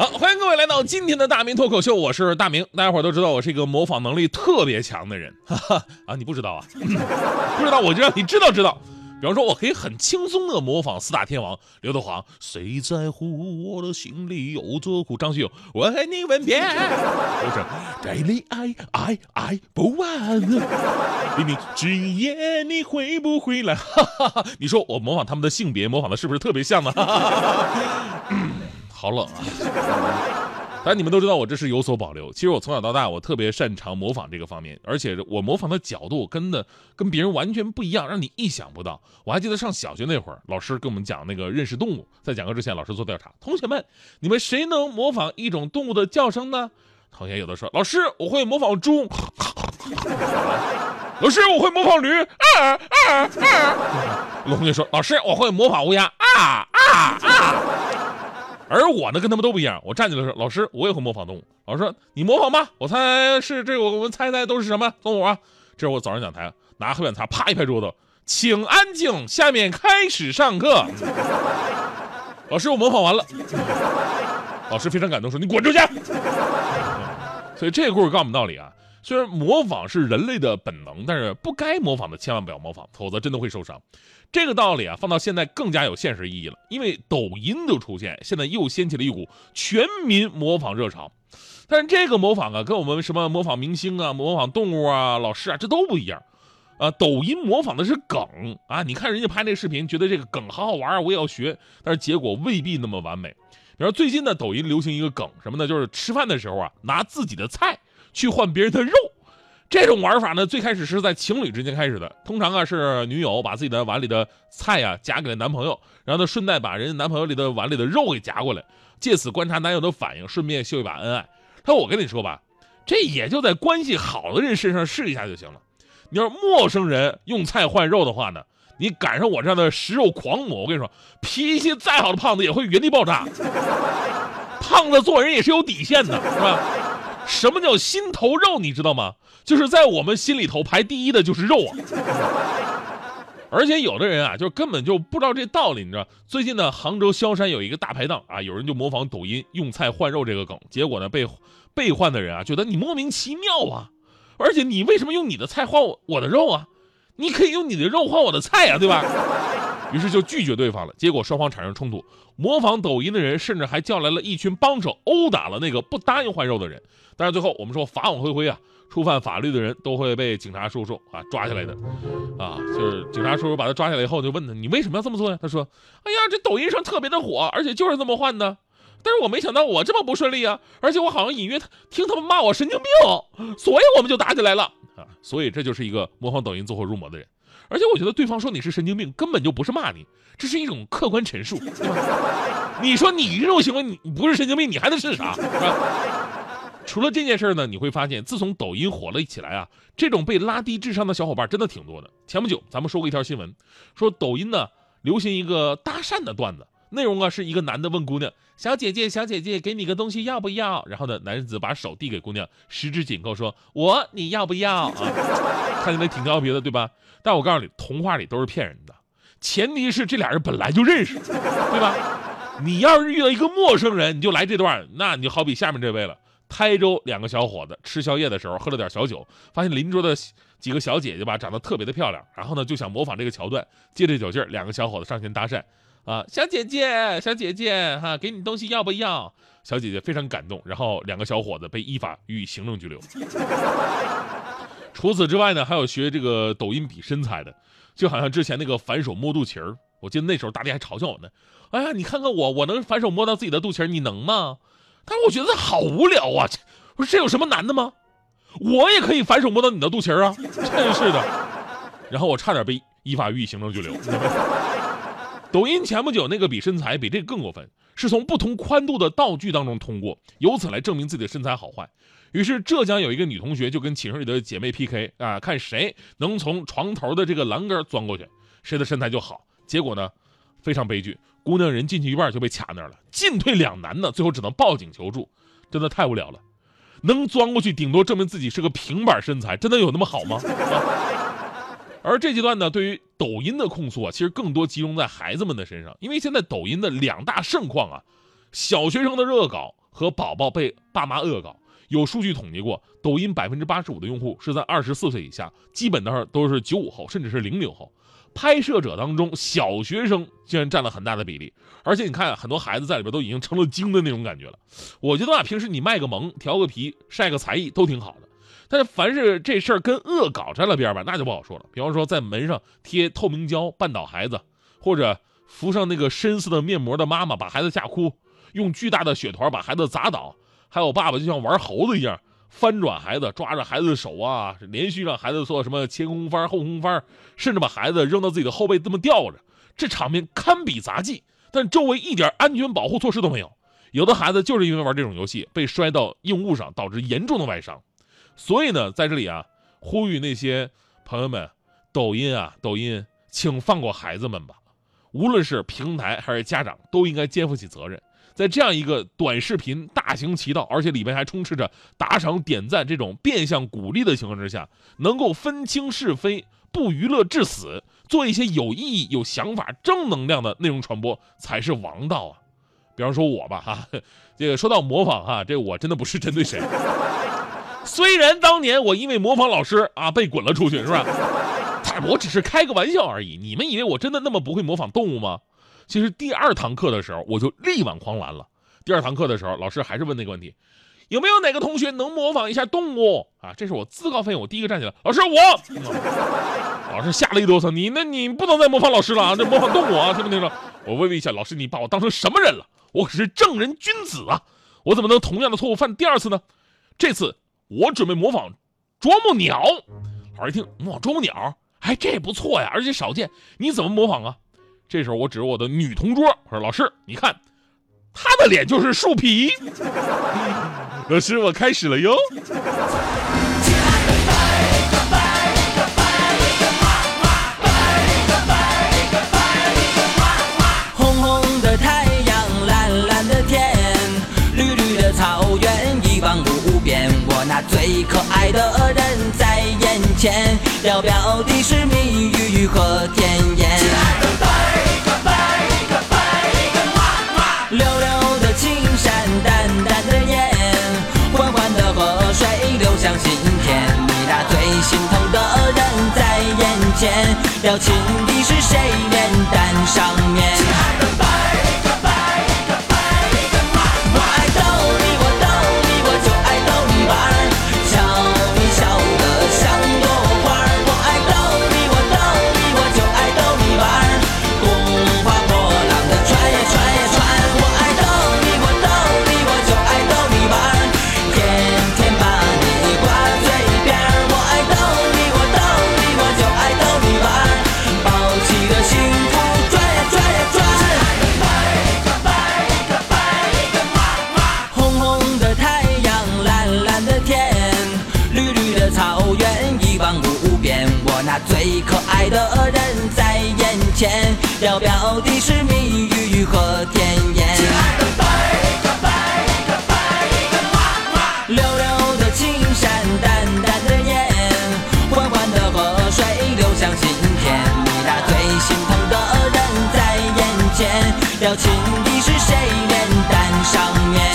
好，欢迎各位来到今天的大明脱口秀，我是大明。大家伙都知道我是一个模仿能力特别强的人，哈哈啊，你不知道啊？不知道我就让你知道知道。比方说，我可以很轻松的模仿四大天王刘德华，谁在乎我的心里有多苦？张学友，我和你吻别，我是带你爱爱爱不完。黎明，今夜你会不会来？哈哈哈，你说我模仿他们的性别，模仿的是不是特别像呢？哈哈哈。好冷啊！但你们都知道我这是有所保留。其实我从小到大，我特别擅长模仿这个方面，而且我模仿的角度跟的跟别人完全不一样，让你意想不到。我还记得上小学那会儿，老师跟我们讲那个认识动物，在讲课之前，老师做调查，同学们，你们谁能模仿一种动物的叫声呢？同学有的说，老师我会模仿猪，老师我会模仿驴，啊啊啊！同学说，老师我会模仿乌鸦，啊啊啊！而我呢，跟他们都不一样。我站起来说：“老师，我也会模仿动物。”老师说：“你模仿吧，我猜是这，我们猜猜都是什么动物啊？”这是我早上讲台，拿黑板擦，啪一拍桌子，请安静，下面开始上课。老师，我模仿完了。老师非常感动，说：“你滚出去。”所以这个故事告诉我们道理啊。虽然模仿是人类的本能，但是不该模仿的千万不要模仿，否则真的会受伤。这个道理啊，放到现在更加有现实意义了。因为抖音的出现，现在又掀起了一股全民模仿热潮。但是这个模仿啊，跟我们什么模仿明星啊、模仿动物啊、老师啊，这都不一样。啊，抖音模仿的是梗啊，你看人家拍那视频，觉得这个梗好好玩啊，我也要学，但是结果未必那么完美。比如最近呢，抖音流行一个梗什么呢？就是吃饭的时候啊，拿自己的菜。去换别人的肉，这种玩法呢，最开始是在情侣之间开始的。通常啊，是女友把自己的碗里的菜呀夹给了男朋友，然后呢，顺带把人家男朋友里的碗里的肉给夹过来，借此观察男友的反应，顺便秀一把恩爱。他说：“我跟你说吧，这也就在关系好的人身上试一下就行了。你要是陌生人用菜换肉的话呢，你赶上我这样的食肉狂魔，我跟你说，脾气再好的胖子也会原地爆炸。胖子做人也是有底线的，是吧？”什么叫心头肉？你知道吗？就是在我们心里头排第一的就是肉啊！而且有的人啊，就根本就不知道这道理，你知道？最近呢，杭州萧山有一个大排档啊，有人就模仿抖音用菜换肉这个梗，结果呢，被被换的人啊，觉得你莫名其妙啊！而且你为什么用你的菜换我我的肉啊？你可以用你的肉换我的菜呀，对吧？于是就拒绝对方了，结果双方产生冲突。模仿抖音的人甚至还叫来了一群帮手，殴打了那个不答应换肉的人。但是最后我们说法网恢恢啊，触犯法律的人都会被警察叔叔啊抓下来的。啊，就是警察叔叔把他抓下来以后，就问他：“你为什么要这么做呀？”他说：“哎呀，这抖音上特别的火，而且就是这么换的。但是我没想到我这么不顺利啊，而且我好像隐约听他们骂我神经病，所以我们就打起来了啊。所以这就是一个模仿抖音走火入魔的人。”而且我觉得对方说你是神经病，根本就不是骂你，这是一种客观陈述。你说你这种行为，你不是神经病，你还能是啥？是吧？除了这件事呢，你会发现，自从抖音火了起来啊，这种被拉低智商的小伙伴真的挺多的。前不久咱们说过一条新闻，说抖音呢流行一个搭讪的段子。内容啊，是一个男的问姑娘：“小姐姐，小姐姐，给你个东西要不要？”然后呢，男子把手递给姑娘，十指紧扣，说：“我，你要不要？”啊，看起来挺调皮的，对吧？但我告诉你，童话里都是骗人的，前提是这俩人本来就认识，对吧？你要是遇到一个陌生人，你就来这段，那你就好比下面这位了。台州两个小伙子吃宵夜的时候喝了点小酒，发现邻桌的几个小姐姐吧长得特别的漂亮，然后呢就想模仿这个桥段，借着酒劲儿，两个小伙子上前搭讪。啊，小姐姐，小姐姐，哈，给你东西要不要？小姐姐非常感动，然后两个小伙子被依法予以行政拘留。除此之外呢，还有学这个抖音比身材的，就好像之前那个反手摸肚脐儿，我记得那时候大家还嘲笑我呢。哎呀，你看看我，我能反手摸到自己的肚脐儿，你能吗？但是我觉得好无聊啊！我说这有什么难的吗？我也可以反手摸到你的肚脐儿啊！真是的。然后我差点被依法予以行政拘留。抖音前不久那个比身材比这个更过分，是从不同宽度的道具当中通过，由此来证明自己的身材好坏。于是浙江有一个女同学就跟寝室里的姐妹 PK 啊，看谁能从床头的这个栏杆钻过去，谁的身材就好。结果呢，非常悲剧，姑娘人进去一半就被卡那儿了，进退两难呢，最后只能报警求助，真的太无聊了。能钻过去，顶多证明自己是个平板身材，真的有那么好吗？而这阶段呢，对于抖音的控诉啊，其实更多集中在孩子们的身上，因为现在抖音的两大盛况啊，小学生的恶搞和宝宝被爸妈恶搞。有数据统计过，抖音百分之八十五的用户是在二十四岁以下，基本上都是九五后，甚至是零零后。拍摄者当中，小学生竟然占了很大的比例，而且你看，很多孩子在里边都已经成了精的那种感觉了。我觉得啊，平时你卖个萌、调个皮、晒个才艺都挺好的，但是凡是这事儿跟恶搞沾了边吧，那就不好说了。比方说，在门上贴透明胶绊倒孩子，或者敷上那个深色的面膜的妈妈把孩子吓哭，用巨大的雪团把孩子砸倒，还有爸爸就像玩猴子一样。翻转孩子，抓着孩子的手啊，连续让孩子做什么前空翻、后空翻，甚至把孩子扔到自己的后背这么吊着，这场面堪比杂技。但周围一点安全保护措施都没有，有的孩子就是因为玩这种游戏被摔到硬物上，导致严重的外伤。所以呢，在这里啊，呼吁那些朋友们，抖音啊，抖音，请放过孩子们吧。无论是平台还是家长，都应该肩负起责任。在这样一个短视频大行其道，而且里面还充斥着打赏点赞这种变相鼓励的情况之下，能够分清是非，不娱乐至死，做一些有意义、有想法、正能量的内容传播才是王道啊！比方说我吧，哈，这个说到模仿哈，这我真的不是针对谁。虽然当年我因为模仿老师啊被滚了出去，是吧？但我只是开个玩笑而已。你们以为我真的那么不会模仿动物吗？其实第二堂课的时候，我就力挽狂澜了。第二堂课的时候，老师还是问那个问题：有没有哪个同学能模仿一下动物啊？这是我自告奋勇，我第一个站起来。老师，我。老师吓了一哆嗦，你那你不能再模仿老师了啊！这模仿动物啊，听不听着？我微微一笑，老师，你把我当成什么人了？我可是正人君子啊！我怎么能同样的错误犯第二次呢？这次我准备模仿啄木鸟。老师一听，模仿啄木鸟，哎，这不错呀，而且少见。你怎么模仿啊？这时候我指着我的女同桌，我说：“老师，你看，她的脸就是树皮。”老师，我开始了哟。的人在眼前要表的是蜜语和甜言亲爱的贝壳贝壳贝壳哇哇溜溜的青山淡淡的烟缓缓的河水流向心田你那最心疼的人在眼前要亲的是谁脸蛋上面。要表达的是蜜语和甜言。亲爱的，拜个拜个拜个妈妈。溜溜的青山，淡淡的烟，缓缓的河水流向心田。你那最心疼的人在眼前，要情敌是谁？脸蛋上面。